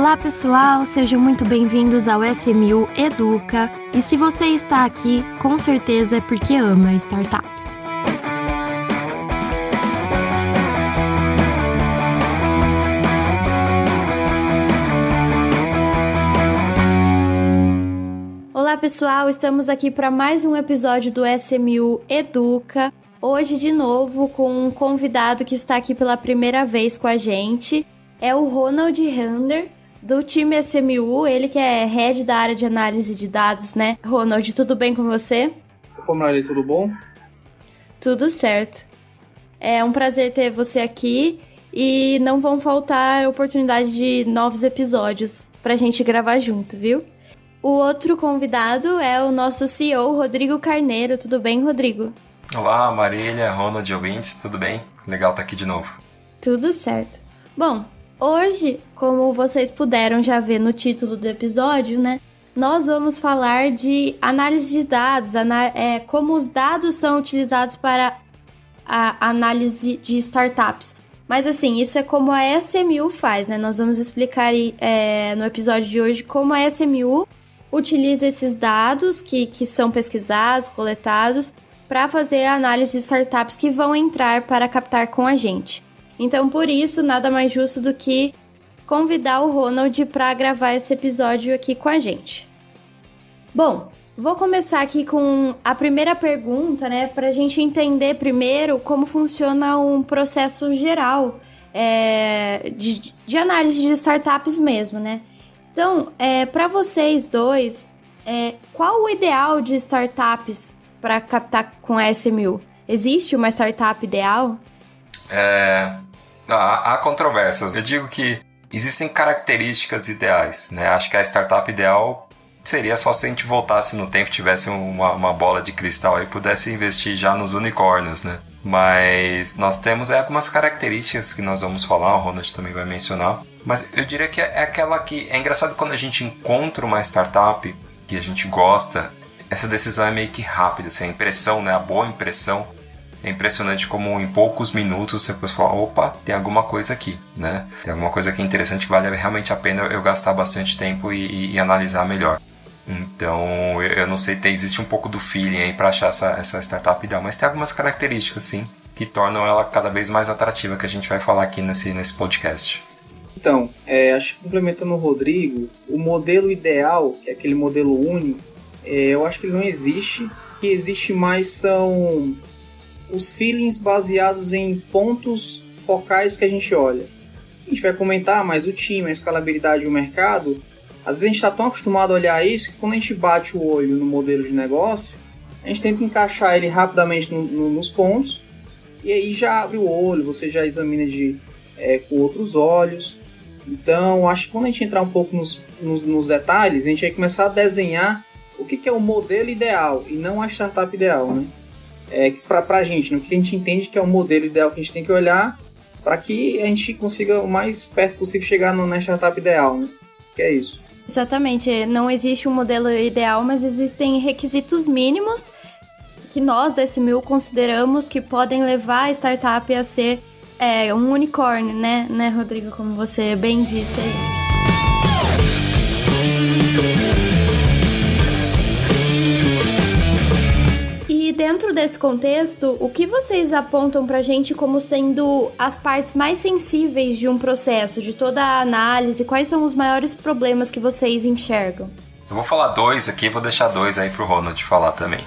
Olá pessoal, sejam muito bem-vindos ao SMU Educa. E se você está aqui, com certeza é porque ama startups. Olá pessoal, estamos aqui para mais um episódio do SMU Educa. Hoje de novo com um convidado que está aqui pela primeira vez com a gente. É o Ronald Hander, do time SMU, ele que é head da área de análise de dados, né? Ronald, tudo bem com você? Como é, tudo bom? Tudo certo. É um prazer ter você aqui e não vão faltar oportunidades de novos episódios pra gente gravar junto, viu? O outro convidado é o nosso CEO, Rodrigo Carneiro. Tudo bem, Rodrigo? Olá, Marília, Ronald ouvintes, tudo bem? Legal estar aqui de novo. Tudo certo. Bom, hoje, como vocês puderam já ver no título do episódio, né? Nós vamos falar de análise de dados, é, como os dados são utilizados para a análise de startups. Mas assim, isso é como a SMU faz, né? Nós vamos explicar é, no episódio de hoje como a SMU utiliza esses dados que, que são pesquisados, coletados, para fazer a análise de startups que vão entrar para captar com a gente. Então, por isso, nada mais justo do que convidar o Ronald para gravar esse episódio aqui com a gente. Bom, vou começar aqui com a primeira pergunta, né, para a gente entender primeiro como funciona um processo geral é, de, de análise de startups mesmo, né? Então, é, para vocês dois, é, qual o ideal de startups para captar com a SMU? Existe uma startup ideal? É, há, há controvérsias. Eu digo que existem características ideais. Né? Acho que a startup ideal seria só se a gente voltasse no tempo, tivesse uma, uma bola de cristal e pudesse investir já nos unicórnios, né? Mas nós temos é, algumas características que nós vamos falar, o Ronald também vai mencionar. Mas eu diria que é aquela que. É engraçado quando a gente encontra uma startup que a gente gosta, essa decisão é meio que rápida, assim, a impressão, né? A boa impressão. É impressionante como em poucos minutos você depois fala, opa, tem alguma coisa aqui, né? Tem alguma coisa aqui interessante que vale realmente a pena eu gastar bastante tempo e, e, e analisar melhor. Então, eu, eu não sei, tem, existe um pouco do feeling aí para achar essa, essa startup ideal, mas tem algumas características, sim, que tornam ela cada vez mais atrativa, que a gente vai falar aqui nesse, nesse podcast. Então, é, acho que complementando o Rodrigo, o modelo ideal, que é aquele modelo único, é, eu acho que ele não existe. O que existe mais são os feelings baseados em pontos focais que a gente olha. A gente vai comentar, mas o time, a escalabilidade e o mercado às vezes a gente está tão acostumado a olhar isso que quando a gente bate o olho no modelo de negócio, a gente tenta encaixar ele rapidamente no, no, nos pontos e aí já abre o olho, você já examina de, é, com outros olhos. Então, acho que quando a gente entrar um pouco nos, nos, nos detalhes, a gente vai começar a desenhar o que, que, é o modelo ideal e não a startup ideal, né? É, para a gente, né? o que a gente entende que é o modelo ideal que a gente tem que olhar para que a gente consiga o mais perto possível chegar no, na startup ideal, né? Que é isso. Exatamente, não existe um modelo ideal, mas existem requisitos mínimos que nós da SMU consideramos que podem levar a startup a ser é, um unicórnio, né, né, Rodrigo, como você bem disse aí. Dentro desse contexto, o que vocês apontam para gente como sendo as partes mais sensíveis de um processo, de toda a análise? Quais são os maiores problemas que vocês enxergam? Eu vou falar dois aqui, vou deixar dois aí para o Ronald falar também.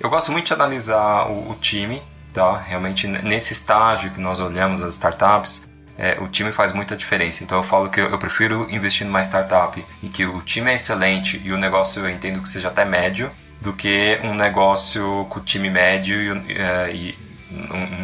Eu gosto muito de analisar o, o time, tá? Realmente nesse estágio que nós olhamos as startups, é, o time faz muita diferença. Então eu falo que eu, eu, prefiro investir numa startup em que o time é excelente e o negócio eu entendo que seja até médio, do que um negócio com time médio e, é, e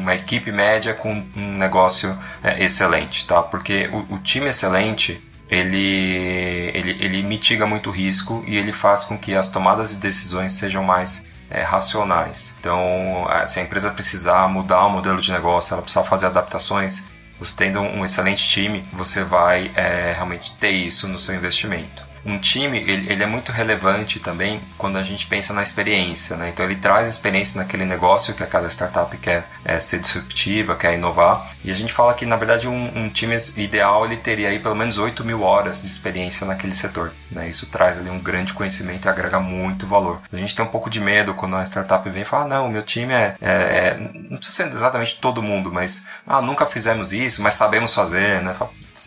uma equipe média com um negócio é, excelente, tá? Porque o, o, time excelente ele, ele, ele mitiga muito risco e ele faz com que as tomadas de decisões sejam mais é, racionais. Então, se a empresa precisar mudar o modelo de negócio, ela precisar fazer adaptações, você tendo um excelente time, você vai é, realmente ter isso no seu investimento. Um time ele, ele, é muito relevante também quando a gente pensa na experiência, né? Então ele traz experiência naquele negócio que aquela startup quer é, ser disruptiva, quer inovar. E a gente fala que na verdade um, um time ideal ele teria aí pelo menos 8 mil horas de experiência naquele setor. Né? Isso traz ali um grande conhecimento e agrega muito valor. A gente tem um pouco de medo quando a startup vem e fala, não, meu time é, é, é não precisa ser exatamente todo mundo, mas ah, nunca fizemos isso, mas sabemos fazer, né?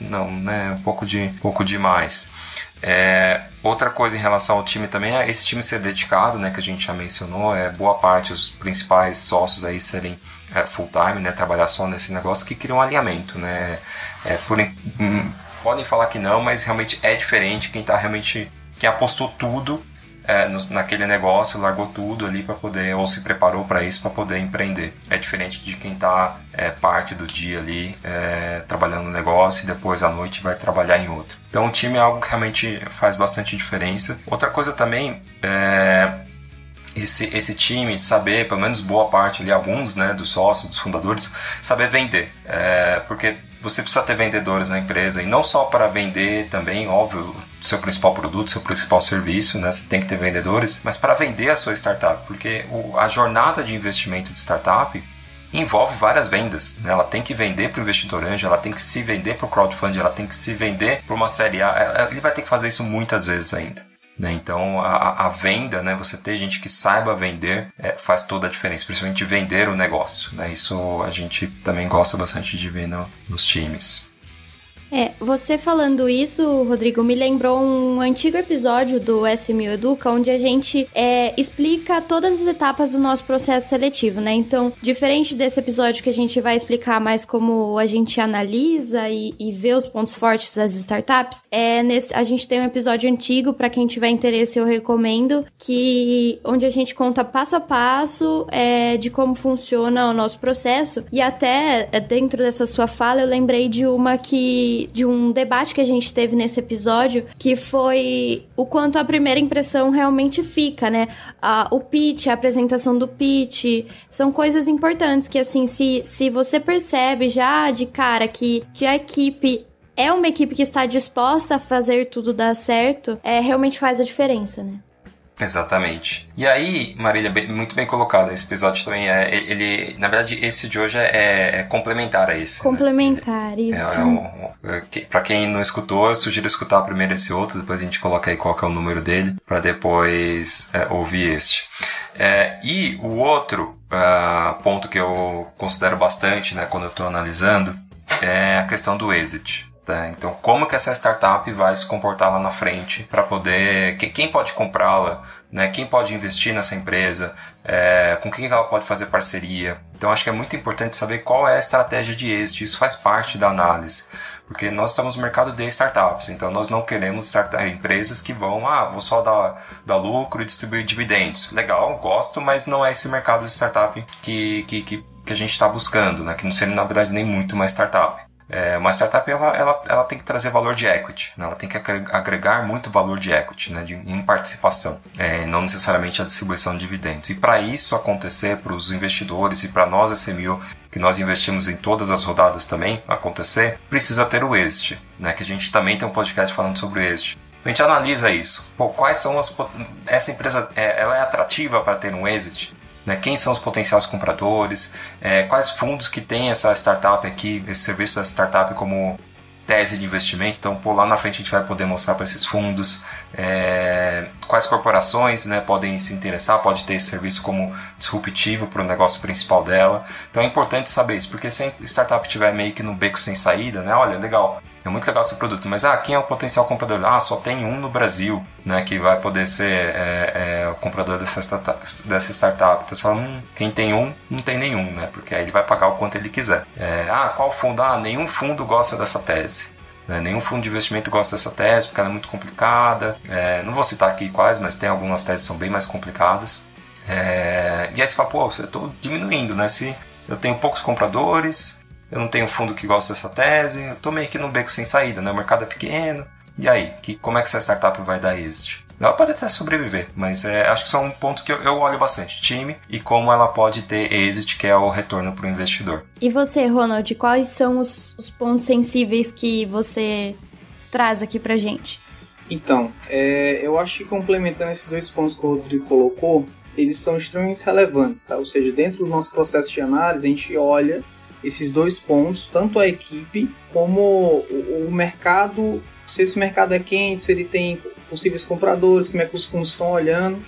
Não, né? Um pouco de um pouco demais. É, outra coisa em relação ao time também é esse time ser dedicado, né, que a gente já mencionou, é boa parte os principais sócios aí serem é, full time, né, trabalhar só nesse negócio que cria um alinhamento, né. É, por, hum, podem falar que não, mas realmente é diferente quem está realmente quem apostou tudo é, no, naquele negócio, largou tudo ali para poder, ou se preparou para isso para poder empreender. É diferente de quem está é, parte do dia ali é, trabalhando no negócio e depois à noite vai trabalhar em outro. Então o time é algo que realmente faz bastante diferença. Outra coisa também é esse, esse time saber, pelo menos boa parte ali, alguns né, dos sócios, dos fundadores, saber vender. É, porque você precisa ter vendedores na empresa e não só para vender também, óbvio, seu principal produto, seu principal serviço, né? Você tem que ter vendedores, mas para vender a sua startup, porque o, a jornada de investimento de startup envolve várias vendas. Né? Ela tem que vender para o investidor anjo, ela tem que se vender para o crowdfunding, ela tem que se vender para uma série A. Ele vai ter que fazer isso muitas vezes ainda. Né? Então a, a, venda, né? você ter gente que saiba vender é, faz toda a diferença, principalmente vender o negócio. Né? Isso a gente também gosta bastante de ver no, nos times. É, você falando isso, Rodrigo, me lembrou um antigo episódio do SMU Educa, onde a gente é, explica todas as etapas do nosso processo seletivo, né? Então, diferente desse episódio que a gente vai explicar mais como a gente analisa e, e vê os pontos fortes das startups, é nesse, a gente tem um episódio antigo, para quem tiver interesse, eu recomendo, que onde a gente conta passo a passo é, de como funciona o nosso processo. E até é, dentro dessa sua fala, eu lembrei de uma que de, um debate que a gente teve nesse episódio, que foi o quanto a primeira impressão realmente fica, né? A, o pitch, a apresentação do pitch, são coisas importantes que, assim, se, se você percebe já de cara que, que a equipe é uma equipe que está disposta a fazer tudo dar certo, é, realmente faz a diferença, né? Exatamente. E aí, Marília, muito bem colocado. Esse episódio também é. Ele, na verdade, esse de hoje é, é complementar a esse. Né? Complementar, né? isso. É, é um, é, pra quem não escutou, eu sugiro escutar primeiro esse outro, depois a gente coloca aí qual é o número dele, para depois é, ouvir este. É, e o outro uh, ponto que eu considero bastante, né, quando eu estou analisando, é a questão do exit. Tá? Então, como que essa startup vai se comportar lá na frente para poder. Quem pode comprá-la? Né? Quem pode investir nessa empresa? É, com quem ela pode fazer parceria? Então, acho que é muito importante saber qual é a estratégia de êxito. Isso faz parte da análise. Porque nós estamos no mercado de startups, então nós não queremos empresas que vão, ah, vou só dar, dar lucro e distribuir dividendos. Legal, gosto, mas não é esse mercado de startup que, que, que, que a gente está buscando, né? que não seria, na verdade, nem muito uma startup. É, uma startup ela, ela, ela tem que trazer valor de equity, né? ela tem que agregar muito valor de equity né? de, em participação, é, não necessariamente a distribuição de dividendos. E para isso acontecer, para os investidores e para nós, SMU, que nós investimos em todas as rodadas também acontecer, precisa ter o exit, né? que a gente também tem um podcast falando sobre o exit. A gente analisa isso. Pô, quais são as. Essa empresa é, ela é atrativa para ter um exit? Né? quem são os potenciais compradores, é, quais fundos que tem essa startup aqui, esse serviço da startup como tese de investimento. Então, por lá na frente a gente vai poder mostrar para esses fundos é, quais corporações né, podem se interessar, pode ter esse serviço como disruptivo para o negócio principal dela. Então é importante saber isso, porque se a startup estiver meio que no beco sem saída, né? Olha, legal, é muito legal esse produto, mas ah, quem é o potencial comprador? Ah, só tem um no Brasil, né, que vai poder ser é, é, o comprador dessa startup. Dessa startup. Então você fala, hum, quem tem um, não tem nenhum, né, porque aí ele vai pagar o quanto ele quiser. É, ah, qual fundo? Ah, nenhum fundo gosta dessa tese. Né, nenhum fundo de investimento gosta dessa tese porque ela é muito complicada. É, não vou citar aqui quais, mas tem algumas teses que são bem mais complicadas. É, e aí você fala, pô, eu estou diminuindo, né? Se eu tenho poucos compradores, eu não tenho fundo que gosta dessa tese, eu tô meio que no beco sem saída, né? O mercado é pequeno. E aí, que, como é que essa startup vai dar êxito? Ela pode até sobreviver, mas é, acho que são pontos que eu, eu, olho bastante. Time e como ela pode ter exit, que é o retorno para o investidor. E você, Ronald, quais são os, os, pontos sensíveis que você traz aqui pra gente? Então, é, eu acho que complementando esses dois pontos que o Rodrigo colocou, eles são extremamente relevantes, tá? Ou seja, dentro do nosso processo de análise, a gente olha esses dois pontos, tanto a equipe como o, o mercado, se esse mercado é quente, se ele tem possíveis compradores, como é que os fundos estão olhando.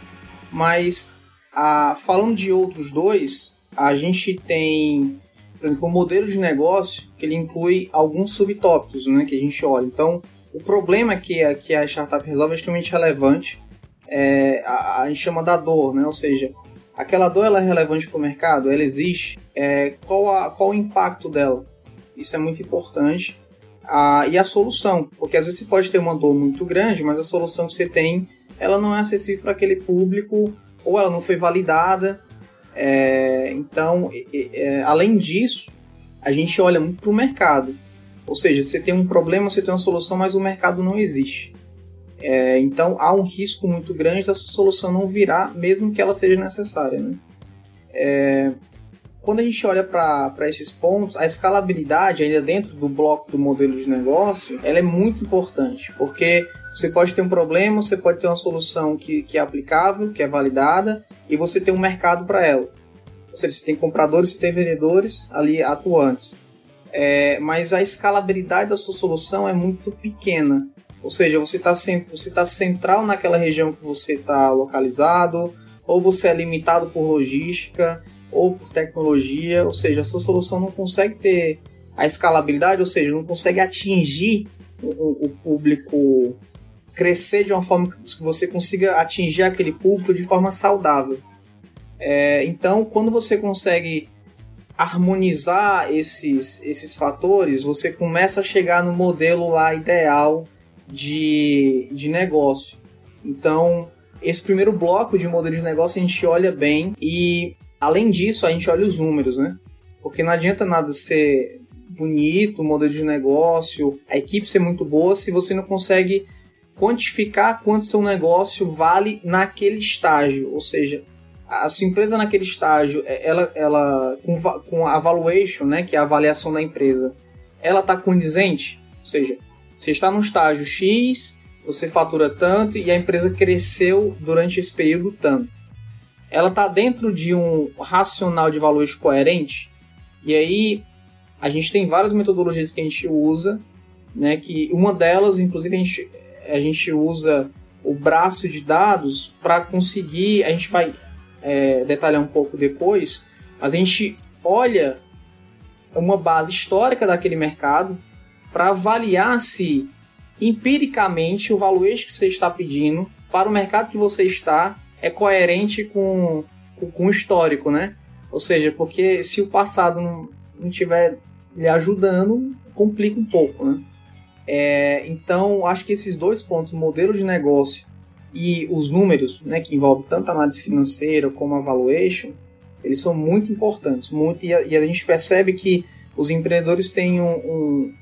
Mas, a, falando de outros dois, a gente tem, por exemplo, o modelo de negócio, que ele inclui alguns subtópicos né, que a gente olha. Então, o problema que a, que a startup resolve é extremamente relevante. É, a, a gente chama da dor, né? ou seja, aquela dor ela é relevante para o mercado, ela existe. É, qual, a, qual o impacto dela? Isso é muito importante. E a solução, porque às vezes você pode ter uma dor muito grande, mas a solução que você tem ela não é acessível para aquele público ou ela não foi validada. É, então, é, além disso, a gente olha muito para o mercado. Ou seja, você tem um problema, você tem uma solução, mas o mercado não existe. É, então há um risco muito grande da solução não virar, mesmo que ela seja necessária. Né? É, quando a gente olha para esses pontos, a escalabilidade ainda dentro do bloco do modelo de negócio, ela é muito importante, porque você pode ter um problema, você pode ter uma solução que, que é aplicável, que é validada, e você tem um mercado para ela. Ou seja, você tem compradores, você tem vendedores ali atuantes é, mas a escalabilidade da sua solução é muito pequena. Ou seja, você está você tá central naquela região que você está localizado, ou você é limitado por logística, ou por tecnologia, ou seja, a sua solução não consegue ter a escalabilidade, ou seja, não consegue atingir o, o público, crescer de uma forma que você consiga atingir aquele público de forma saudável. É, então, quando você consegue harmonizar esses, esses fatores, você começa a chegar no modelo lá ideal de, de negócio. Então, esse primeiro bloco de modelo de negócio a gente olha bem e, além disso, a gente olha os números, né? Porque não adianta nada ser bonito, modelo de negócio, a equipe ser muito boa se você não consegue quantificar quanto seu negócio vale naquele estágio, ou seja, a sua empresa naquele estágio, é, ela, ela com, com a valuation, né, que é a avaliação da empresa, ela está condizente? Ou seja, você está no estágio X, você fatura tanto e a empresa cresceu durante esse período tanto. Ela está dentro de um racional de valuation coerente? E aí a gente tem várias metodologias que a gente usa, né, que uma delas, inclusive, a gente, a gente usa o braço de dados para conseguir, a gente vai é, detalhar um pouco depois, a gente olha uma base histórica daquele mercado para avaliar se empiricamente o valuation que você está pedindo para o mercado que você está é coerente com, com, o histórico, né? Ou seja, porque se o passado não, não estiver lhe ajudando, complica um pouco, né? É, então, acho que esses dois pontos, modelo de negócio e os números, né, que envolvem tanto a análise financeira como a valuation, eles são muito importantes. Muito, e, a, e a gente percebe que os empreendedores têm um, um,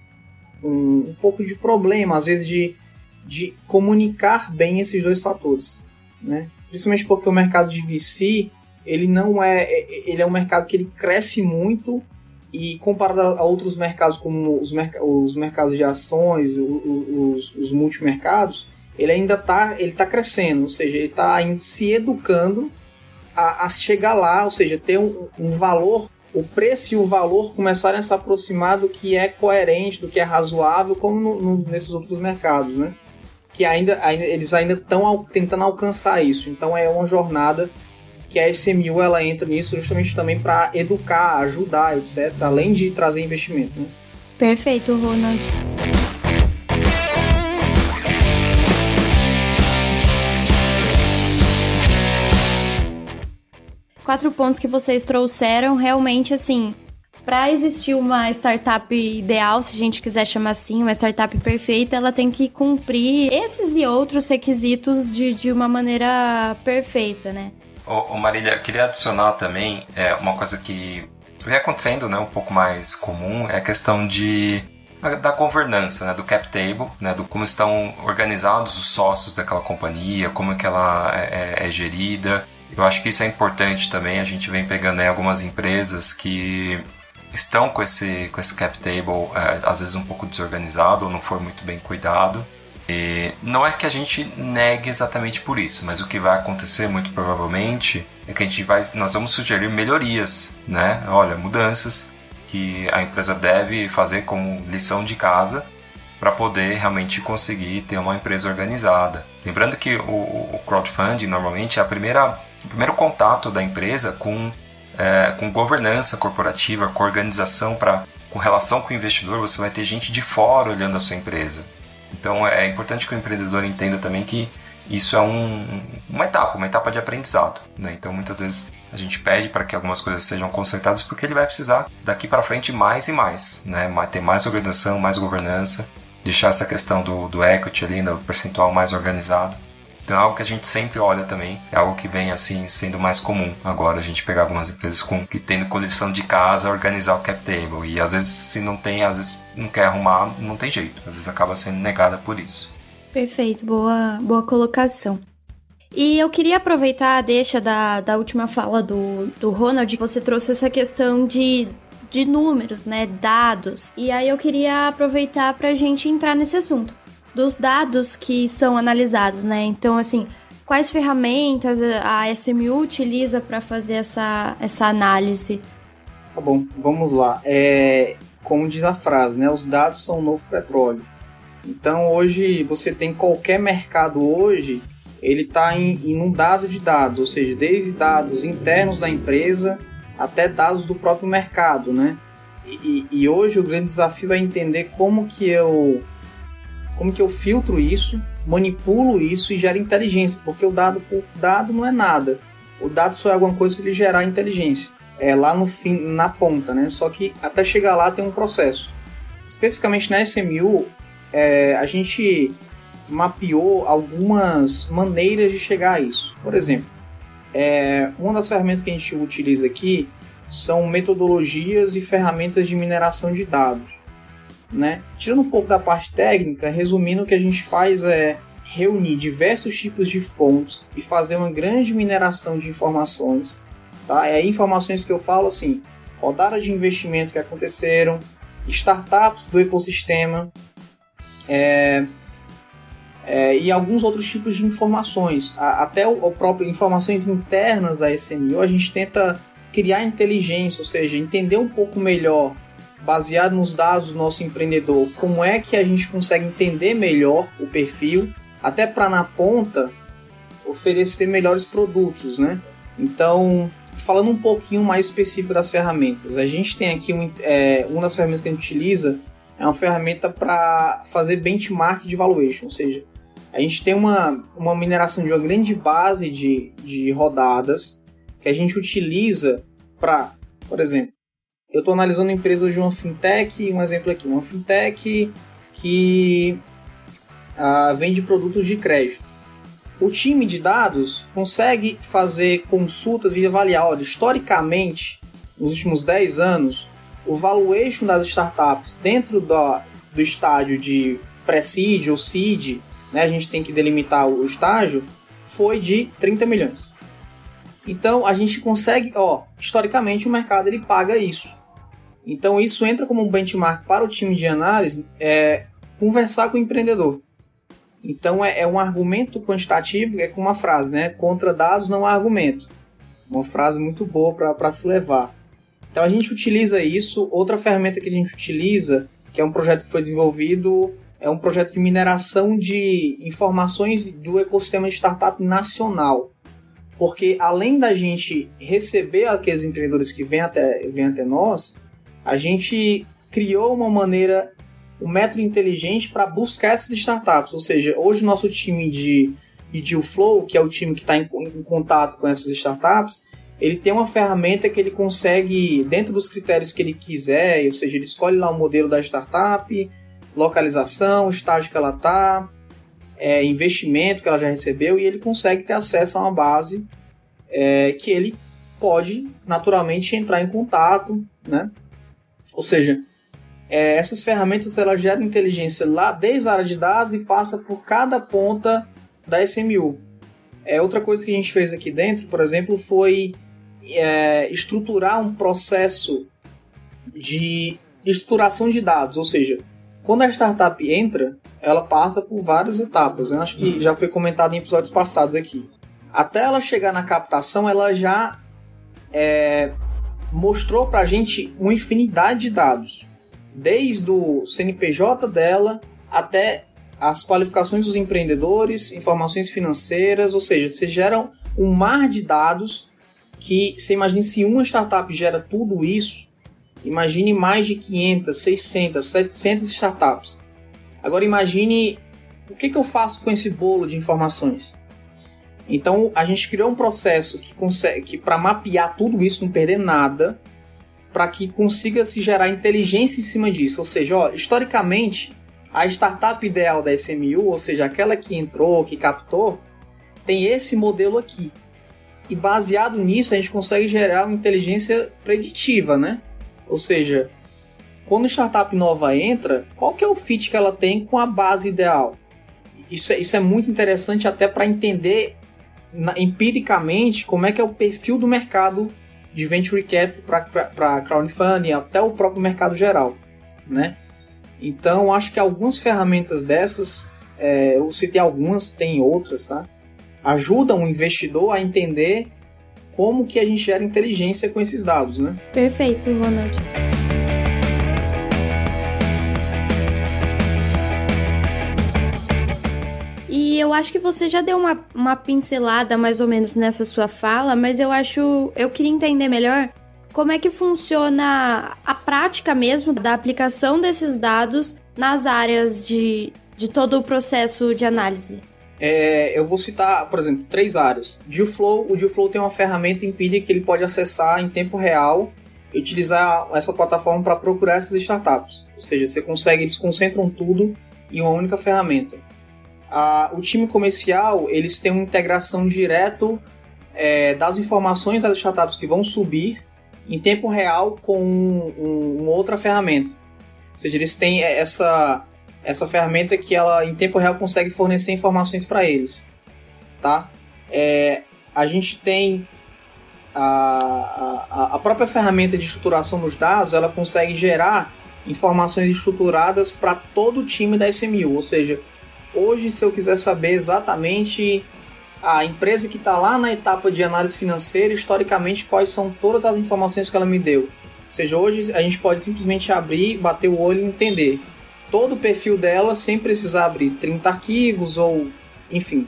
um, um, pouco de problema, às vezes, de, de comunicar bem esses dois fatores. Né? Principalmente porque o mercado de VC, ele não é, é. Ele é um mercado que ele cresce muito e comparado a outros mercados, como os, merc os mercados de ações, os, os, os multimercados, ele ainda está tá crescendo, ou seja, ele está se educando a, a, chegar lá, ou seja, ter um, um, valor, o preço e o valor começarem a se aproximar do que é coerente, do que é razoável, como no, no, nesses outros mercados, né? Que ainda, ainda eles ainda estão tentando alcançar isso. Então é uma jornada que a SMU ela entra nisso justamente também para educar, ajudar, etc., além de trazer investimento. Né? Perfeito, Ronald. Quatro pontos que vocês trouxeram, realmente assim, para existir uma startup ideal, se a gente quiser chamar assim, uma startup perfeita, ela tem que cumprir esses e outros requisitos de, de uma maneira perfeita, né? Ô, ô Marília, queria adicionar também é, uma coisa que vem acontecendo, né, um pouco mais comum, é a questão de da governança, né, do cap table, né, do como estão organizados os sócios daquela companhia, como é que ela é, é, é gerida. Eu acho que isso é importante também. A gente vem pegando aí algumas empresas que estão com esse, com esse cap table, é, às vezes um pouco desorganizado ou não for muito bem cuidado. E não é que a gente negue exatamente por isso, mas o que vai acontecer muito provavelmente é que a gente vai, nós vamos sugerir melhorias, né? Olha, mudanças que a empresa deve fazer como lição de casa para poder realmente conseguir ter uma empresa organizada. Lembrando que o, o crowdfunding normalmente é a primeira, o primeiro contato da empresa com, é, com governança corporativa, com organização para com relação com o investidor, você vai ter gente de fora olhando a sua empresa. Então é importante que o empreendedor entenda também que isso é um, uma etapa, uma etapa de aprendizado. Né? Então muitas vezes a gente pede para que algumas coisas sejam consertadas porque ele vai precisar daqui para frente mais e mais, né? ter mais organização, mais governança, deixar essa questão do, do equity ali, no percentual mais organizado. Então é algo que a gente sempre olha também, é algo que vem assim sendo mais comum agora a gente pegar algumas empresas com que tendo coleção de casa, organizar o cap table e às vezes se não tem, às vezes não quer arrumar, não tem jeito, às vezes acaba sendo negada por isso. Perfeito, boa, boa colocação. E eu queria aproveitar a deixa da, da última fala do, do Ronald, que você trouxe essa questão de, de números, né, dados. E aí eu queria aproveitar para a gente entrar nesse assunto dos dados que são analisados, né? Então, assim, quais ferramentas a SMU utiliza para fazer essa, essa análise? Tá bom, vamos lá. É, como diz a frase, né? Os dados são o novo petróleo. Então, hoje, você tem qualquer mercado hoje, ele está inundado de dados, ou seja, desde dados internos da empresa até dados do próprio mercado, né? E, e, hoje o grande desafio é entender como que eu como que eu filtro isso, manipulo isso e gero inteligência, porque o dado por dado não é nada. O dado só é alguma coisa se ele gerar inteligência. É lá no fim, na ponta, né? Só que até chegar lá tem um processo. Especificamente na SMU, é, a gente mapeou algumas maneiras de chegar a isso. Por exemplo, é, uma das ferramentas que a gente utiliza aqui são metodologias e ferramentas de mineração de dados né? Tirando um pouco da parte técnica, resumindo, o que a gente faz é reunir diversos tipos de fontes e fazer uma grande mineração de informações. Tá? É informações que eu falo assim, rodadas de investimento que aconteceram, startups do ecossistema é, é, e alguns outros tipos de informações. A, até o, o próprio informações internas da SMU, a gente tenta criar inteligência, ou seja, entender um pouco melhor baseado nos dados do nosso empreendedor, como é que a gente consegue entender melhor o perfil, até para na ponta oferecer melhores produtos, né? Então, falando um pouquinho mais específico das ferramentas, a gente tem aqui um, é, uma das ferramentas que a gente utiliza é uma ferramenta para fazer benchmark de valuation, ou seja, a gente tem uma, uma mineração de uma grande base de, de rodadas que a gente utiliza para, por exemplo, eu estou analisando empresas de uma fintech, um exemplo aqui, uma fintech que ah, vende produtos de crédito. O time de dados consegue fazer consultas e avaliar, olha, historicamente, nos últimos 10 anos, o valuation das startups dentro do, estágio de pré-seed ou seed, né, a gente tem que delimitar o estágio, foi de 30 milhões. Então a gente consegue, ó, historicamente o mercado ele paga isso. Então isso entra como um benchmark para o time de análise, é, conversar com o empreendedor. Então é, é um argumento quantitativo, é com uma frase, né? Contra dados não há argumento. Uma frase muito boa para se levar. Então a gente utiliza isso. Outra ferramenta que a gente utiliza, que é um projeto que foi desenvolvido, é um projeto de mineração de informações do ecossistema de startup nacional. Porque além da gente receber aqueles empreendedores que vêm até, vêm até nós, a gente criou uma maneira, um método inteligente para buscar essas startups. Ou seja, hoje o nosso time de, de Deal Flow, que é o time que está em, em contato com essas startups, ele tem uma ferramenta que ele consegue, dentro dos critérios que ele quiser, ou seja, ele escolhe lá o modelo da startup, localização, estágio que ela está, é, investimento que ela já recebeu, e ele consegue ter acesso a uma base é, que ele pode naturalmente entrar em contato, né? Ou seja, é, essas ferramentas elas geram inteligência lá desde a área de dados e passa por cada ponta da SMU. É, outra coisa que a gente fez aqui dentro, por exemplo, foi é, estruturar um processo de estruturação de dados, ou seja, quando a startup entra, ela passa por várias etapas. Eu acho que já foi comentado em episódios passados aqui. Até ela chegar na captação, ela já é, mostrou para a gente uma infinidade de dados, desde o CNPJ dela até as qualificações dos empreendedores, informações financeiras, ou seja, você gera um mar de dados que você imagina se uma startup gera tudo isso, imagine mais de 500, 600, 700 startups. Agora imagine o que, que eu faço com esse bolo de informações. Então a gente criou um processo que consegue, para mapear tudo isso, não perder nada, para que consiga se gerar inteligência em cima disso. Ou seja, ó, historicamente a startup ideal da SMU, ou seja, aquela que entrou, que captou, tem esse modelo aqui. E baseado nisso, a gente consegue gerar uma inteligência preditiva, né? Ou seja, quando startup nova entra, qual que é o fit que ela tem com a base ideal? Isso é, isso é muito interessante até para entender na, empiricamente como é que é o perfil do mercado de venture cap para crowdfunding, até o próprio mercado geral, né? Então, acho que algumas ferramentas dessas, é, eu citei algumas, tem outras, tá? Ajudam o investidor a entender como que a gente gera inteligência com esses dados, né? Perfeito, Ronald. E eu acho que você já deu uma, uma pincelada mais ou menos nessa sua fala, mas eu acho. Eu queria entender melhor como é que funciona a prática mesmo da aplicação desses dados nas áreas de, de todo o processo de análise? É, eu vou citar, por exemplo, três áreas. Dealflow, o Dealflow tem uma ferramenta empírica que ele pode acessar em tempo real e utilizar essa plataforma para procurar essas startups. Ou seja, você consegue, eles concentram tudo em uma única ferramenta. Ah, o time comercial, eles têm uma integração direto é, das informações das startups que vão subir em tempo real com um, um, uma outra ferramenta. Ou seja, eles têm essa, essa ferramenta que ela em tempo real consegue fornecer informações para eles. Tá? É, a gente tem a, a, a própria ferramenta de estruturação dos dados, ela consegue gerar informações estruturadas para todo o time da SMU. Ou seja, hoje se eu quiser saber exatamente a empresa que está lá na etapa de análise financeira, historicamente, quais são todas as informações que ela me deu. Ou seja, hoje a gente pode simplesmente abrir, bater o olho e entender todo o perfil dela sem precisar abrir 30 arquivos ou enfim.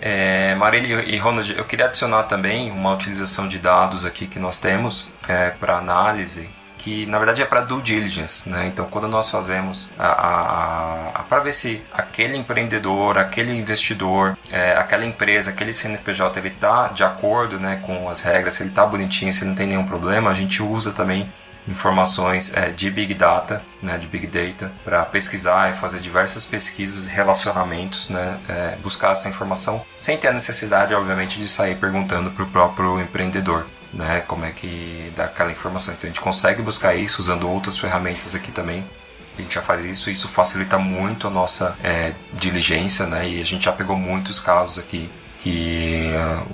É, Marília e Ronald, eu queria adicionar também uma utilização de dados aqui que nós temos é, para análise que na verdade é para due diligence, né? Então, quando nós fazemos a, a, a para ver se aquele empreendedor, aquele investidor, é, aquela empresa, aquele CNPJ, ele está de acordo, né, com as regras, se ele está bonitinho, se não tem nenhum problema, a gente usa também informações é, de Big Data, né, de Big Data, para pesquisar e fazer diversas pesquisas e relacionamentos, né, é, buscar essa informação, sem ter a necessidade, obviamente, de sair perguntando para o próprio empreendedor né? Como é que dá aquela informação. Então a gente consegue buscar isso usando outras ferramentas aqui também. A gente já faz isso, isso facilita muito a nossa é, diligência, né? E a gente já pegou muitos casos aqui que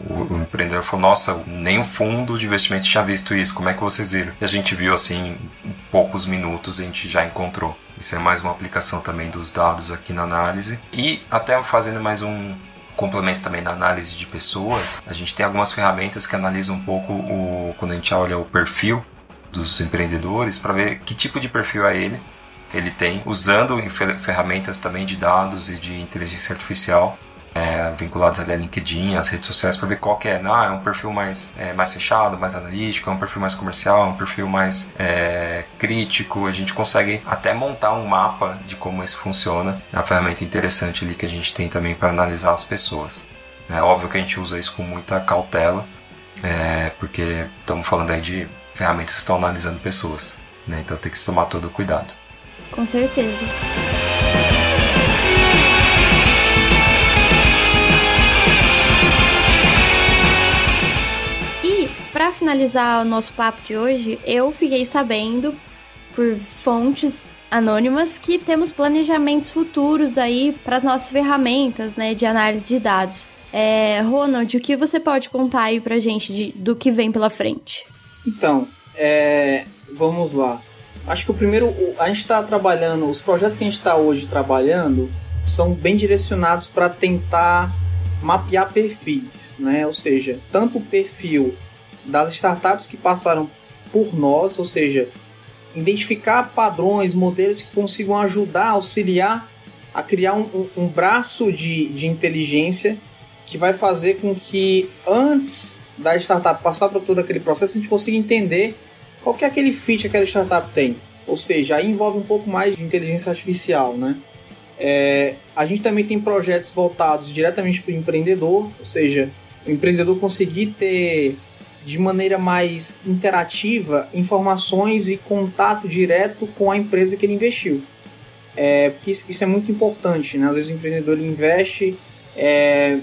uh, o, empreendedor falou: Nossa, nem o fundo de investimento tinha visto isso, como é que vocês viram? E a gente viu assim, em poucos minutos a gente já encontrou. Isso é mais uma aplicação também dos dados aqui na análise. E até fazendo mais um, complemento também na análise de pessoas, a gente tem algumas ferramentas que analisam um pouco o quando a gente olha o perfil dos empreendedores para ver que tipo de perfil é ele. Ele tem, usando ferramentas também de dados e de inteligência artificial é, vinculados ali a LinkedIn, as redes sociais, para ver qual que é. Não, é um perfil mais, é, mais fechado, mais analítico, é um perfil mais comercial, é um perfil mais é, crítico. A gente consegue até montar um mapa de como isso funciona. É uma ferramenta interessante ali que a gente tem também para analisar as pessoas. É óbvio que a gente usa isso com muita cautela, é, porque estamos falando aí de ferramentas que estão analisando pessoas. Né? Então tem que se tomar todo cuidado. Com certeza. Finalizar o nosso papo de hoje, eu fiquei sabendo por fontes anônimas que temos planejamentos futuros aí para as nossas ferramentas, né, de análise de dados. É, Ronald, o que você pode contar aí para gente de, do que vem pela frente? Então, é, vamos lá. Acho que o primeiro, a gente está trabalhando, os projetos que a gente está hoje trabalhando, são bem direcionados para tentar mapear perfis, né? Ou seja, tanto o perfil das startups que passaram por nós, ou seja, identificar padrões, modelos que consigam ajudar, auxiliar a criar um, um, um braço de, de inteligência que vai fazer com que antes da startup passar por todo aquele processo, a gente consiga entender qual que é aquele fit que aquela startup tem. Ou seja, aí envolve um pouco mais de inteligência artificial, né? É, a gente também tem projetos voltados diretamente para o empreendedor, ou seja, o empreendedor conseguir ter de maneira mais interativa informações e contato direto com a empresa que ele investiu. É, porque isso, é muito importante, né? Às vezes o empreendedor investe, é,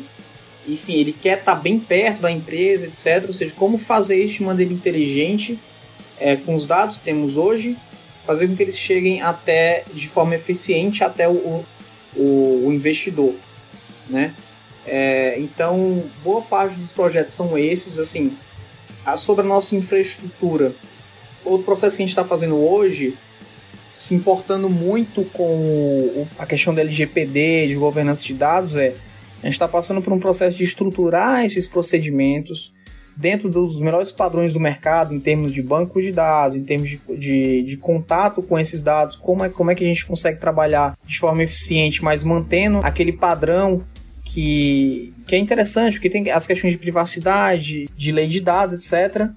enfim, ele quer estar tá bem perto da empresa, etc. Ou seja, como fazer isso de maneira inteligente é, com os dados que temos hoje, fazer com que eles cheguem até de forma eficiente até o, o, o investidor, né? É, então, boa parte dos projetos são esses, assim, sobre a nossa infraestrutura. Outro processo que a gente está fazendo hoje, se importando muito com a questão da LGPD, de governança de dados, é a gente está passando por um processo de estruturar esses procedimentos dentro dos melhores padrões do mercado, em termos de banco de dados, em termos de, de, de, contato com esses dados, como é, como é que a gente consegue trabalhar de forma eficiente, mas mantendo aquele padrão que, que é interessante, porque tem as questões de privacidade, de lei de dados, etc.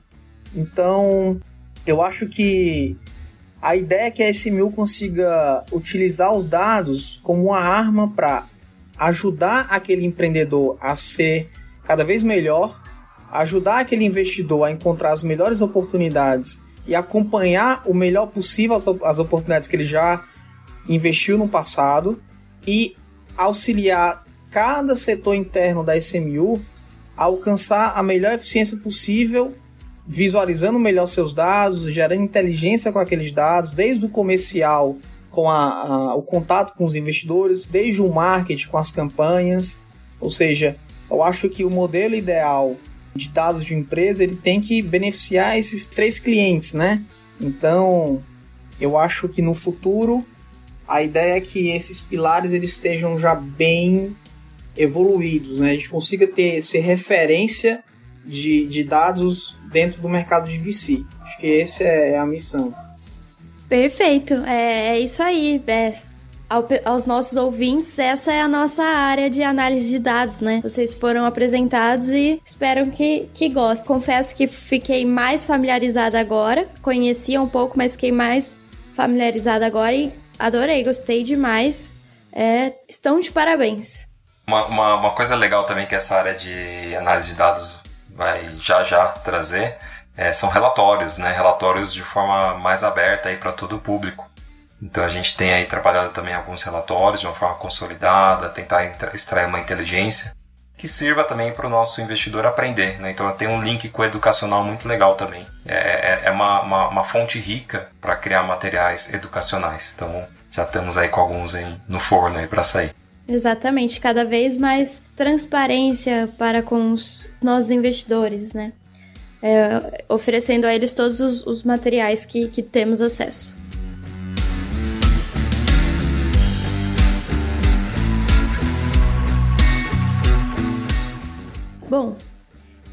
Então, eu acho que a ideia é que a SMU consiga utilizar os dados como uma arma para ajudar aquele empreendedor a ser cada vez melhor, ajudar aquele investidor a encontrar as melhores oportunidades e acompanhar o melhor possível as, as oportunidades que ele já investiu no passado e auxiliar cada setor interno da SMU alcançar a melhor eficiência possível, visualizando melhor seus dados, gerando inteligência com aqueles dados, desde o comercial com a, a, o contato com os investidores, desde o marketing com as campanhas. Ou seja, eu acho que o modelo ideal de dados de empresa ele tem que beneficiar esses três clientes, né? Então, eu acho que no futuro a ideia é que esses pilares eles estejam já bem evoluídos, né? A gente consiga ter ser referência de, de dados dentro do mercado de VC. Acho que essa é a missão. Perfeito, é, é isso aí. É, ao, aos nossos ouvintes, essa é a nossa área de análise de dados, né? Vocês foram apresentados e espero que, que gostem. Confesso que fiquei mais familiarizada agora, conhecia um pouco, mas fiquei mais familiarizada agora e adorei, gostei demais. É, estão de parabéns. Uma, uma, uma, coisa legal também que essa área de análise de dados vai já já trazer é, são relatórios, né? Relatórios de forma mais aberta aí para todo o público. Então a gente tem aí trabalhado também alguns relatórios de uma forma consolidada, tentar extrair uma inteligência que sirva também para o nosso investidor aprender. Né? Então tem um link com o educacional muito legal também. É, é, é uma, uma, uma, fonte rica para criar materiais educacionais. Então já estamos aí com alguns aí no forno para sair. Exatamente, cada vez mais transparência para com os nossos investidores, né? É, oferecendo a eles todos os, os materiais que, que temos acesso. Bom,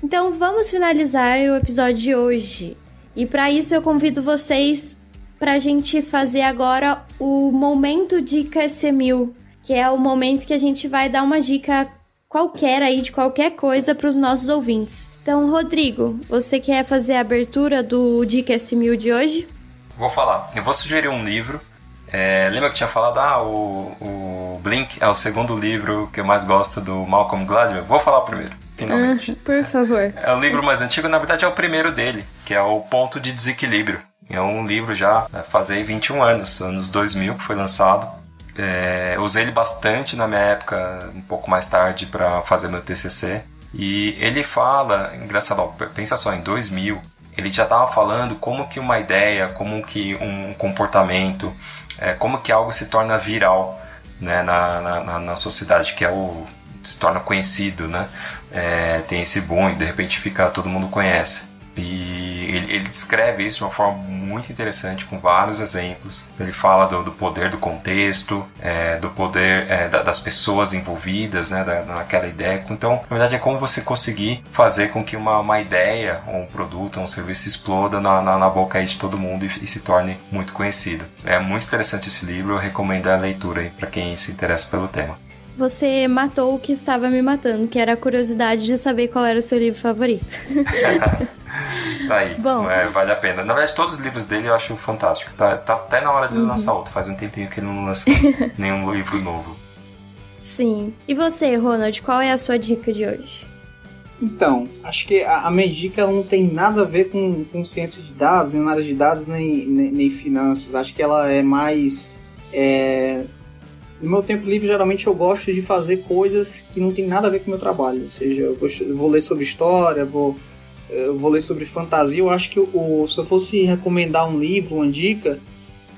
então vamos finalizar o episódio de hoje. E para isso eu convido vocês para a gente fazer agora o momento de KC1000 que é o momento que a gente vai dar uma dica qualquer aí de qualquer coisa para os nossos ouvintes. Então, Rodrigo, você quer fazer a abertura do Dica S1000 de hoje? Vou falar. Eu vou sugerir um livro. É, lembra que tinha falado, ah, o, o, Blink é o segundo livro que eu mais gosto do Malcolm Gladwell? Vou falar primeiro, finalmente. Ah, por favor. É o livro mais antigo, na verdade é o primeiro dele, que é o Ponto de Desequilíbrio. É um livro já, é, fazei 21 anos, anos 2000 que foi lançado. É, usei ele bastante na minha época, um pouco mais tarde, para fazer meu TCC. E ele fala, engraçado, pensa só, em 2000, ele já estava falando como que uma ideia, como que um comportamento, é, como que algo se torna viral né, na, na, na sociedade, que é o se torna conhecido, né? É, tem esse boom e de repente fica todo mundo conhece. E ele, ele, descreve isso de uma forma muito interessante, com vários exemplos. Ele fala do, do poder do contexto, é, do poder é, da, das pessoas envolvidas né, da, naquela ideia. Então, na verdade, é como você conseguir fazer com que uma, uma ideia, um produto, um serviço exploda na, na, na boca de todo mundo e, e, se torne muito conhecido. É muito interessante esse livro, eu recomendo a leitura para quem se interessa pelo tema. Você matou o que estava me matando, que era a curiosidade de saber qual era o seu livro favorito. tá aí. Bom. É, vale a pena. Na verdade, todos os livros dele eu acho fantástico. Tá, tá até na hora de uhum. lançar outro. Faz um tempinho que ele não lança nenhum livro novo. Sim. E você, Ronald, qual é a sua dica de hoje? Então, acho que a, a minha dica não tem nada a ver com, com ciência de dados, nem análise de dados, nem, nem, nem finanças. Acho que ela é mais. É... No meu tempo livre, geralmente eu gosto de fazer coisas que não tem nada a ver com o meu trabalho. Ou seja, eu, gosto, eu vou ler sobre história, vou eu vou ler sobre fantasia. Eu acho que o, se eu fosse recomendar um livro, uma dica,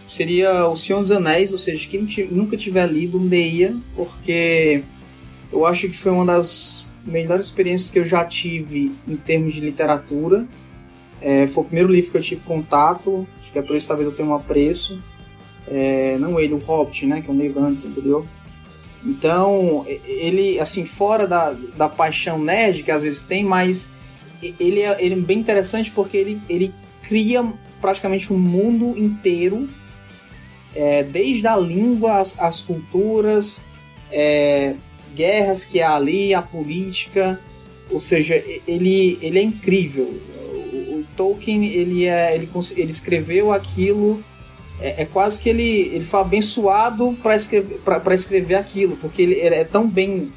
seria O Senhor dos Anéis. Ou seja, quem nunca tiver lido, leia, porque eu acho que foi uma das melhores experiências que eu já tive em termos de literatura. É, foi o primeiro livro que eu tive contato, acho que é por isso talvez eu tenha um apreço. É, não ele, o Hobbit, né, que é um livro antes, entendeu? Então, ele, assim, fora da, da paixão nerd que às vezes tem, mas ele é, ele é bem interessante porque ele, ele cria praticamente um mundo inteiro, é, desde a língua, as, as culturas, é, guerras que há ali, a política, ou seja, ele, ele é incrível. O, o Tolkien, ele, é, ele, ele escreveu aquilo, é, é quase que ele, ele foi abençoado para escrever, escrever aquilo, porque ele, ele é tão bem,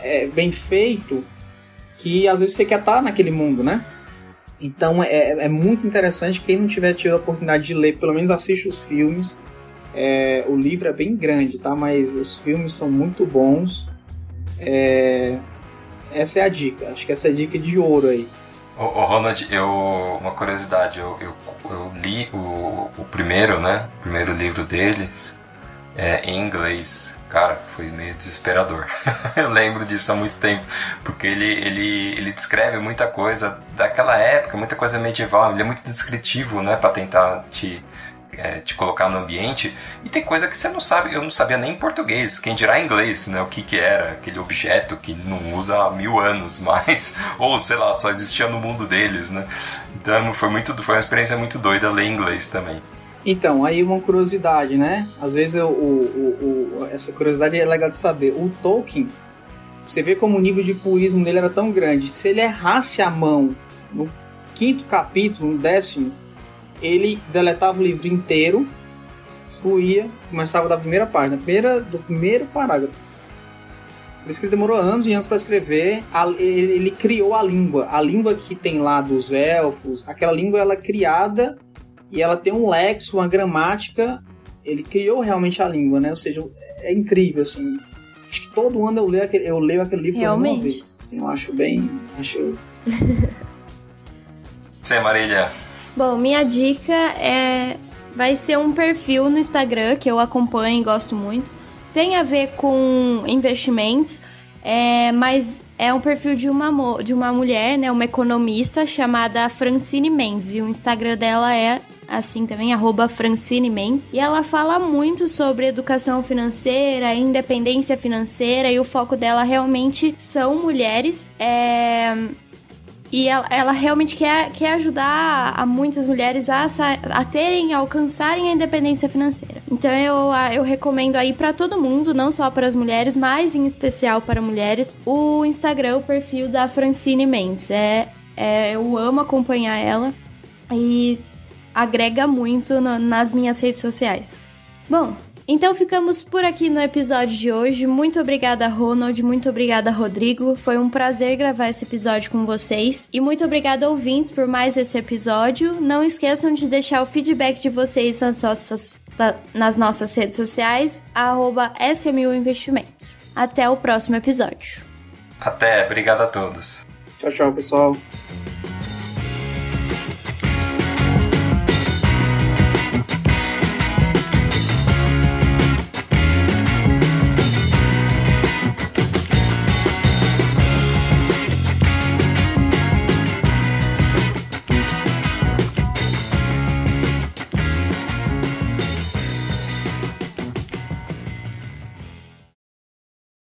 é, bem feito que às vezes você quer estar naquele mundo, né? Então é, é muito interessante. Quem não tiver tido a oportunidade de ler, pelo menos assiste os filmes. É, o livro é bem grande, tá? Mas os filmes são muito bons. É, essa é a dica. Acho que essa é a dica de ouro aí. Ô, ô Ronald, eu, uma curiosidade, eu, eu, eu li o, o primeiro, né? O primeiro livro deles é, em inglês cara, foi meio desesperador. eu lembro disso há muito tempo, porque ele, ele, ele descreve muita coisa daquela época, muita coisa medieval, ele é muito descritivo, né, para tentar te, é, te colocar no ambiente. E tem coisa que você não sabe, eu não sabia nem em português, quem dirá em inglês, né, o que que era aquele objeto que não usa há mil anos mais, ou sei lá, só existia no mundo deles, né. Então foi, muito, foi uma experiência muito doida ler inglês também. Então, aí uma curiosidade, né? Às vezes eu, o, o, essa curiosidade é legal de saber. O Tolkien, você vê como o nível de purismo dele era tão grande. Se ele errasse a mão no quinto capítulo, no décimo, ele deletava o livro inteiro, excluía, começava da primeira página, primeira, do primeiro parágrafo. Por isso que ele demorou anos e anos para escrever. ele, criou a língua. A língua que tem lá dos elfos, aquela língua ela é criada e ela tem um lexo, uma gramática. Ele criou realmente a língua, né? Ou seja, é incrível, assim. Acho que todo ano eu leio aquele, eu leio aquele livro uma vez. Assim, eu acho bem. Acho. Você, Marília. Bom, minha dica é. Vai ser um perfil no Instagram que eu acompanho e gosto muito. Tem a ver com investimentos, é, mas é um perfil de uma, de uma mulher, né, uma economista chamada Francine Mendes. E o Instagram dela é assim também, arroba Francine Mendes. E ela fala muito sobre educação financeira, independência financeira, e o foco dela realmente são mulheres. É... E ela, ela, realmente quer, quer ajudar a muitas mulheres a, a terem, a alcançarem a independência financeira. Então eu, eu recomendo aí para todo mundo, não só para as mulheres, mas em especial para mulheres, o Instagram, o perfil da Francine Mendes. É, é, eu amo acompanhar ela. E agrega muito no, nas minhas redes sociais. Bom, então ficamos por aqui no episódio de hoje. Muito obrigada, Ronald. Muito obrigada, Rodrigo. Foi um prazer gravar esse episódio com vocês. E muito obrigada, ouvintes, por mais esse episódio. Não esqueçam de deixar o feedback de vocês nas nossas, nas nossas redes sociais, arroba SMU Investimentos. Até o próximo episódio. Até, obrigado a todos. Tchau, tchau, pessoal.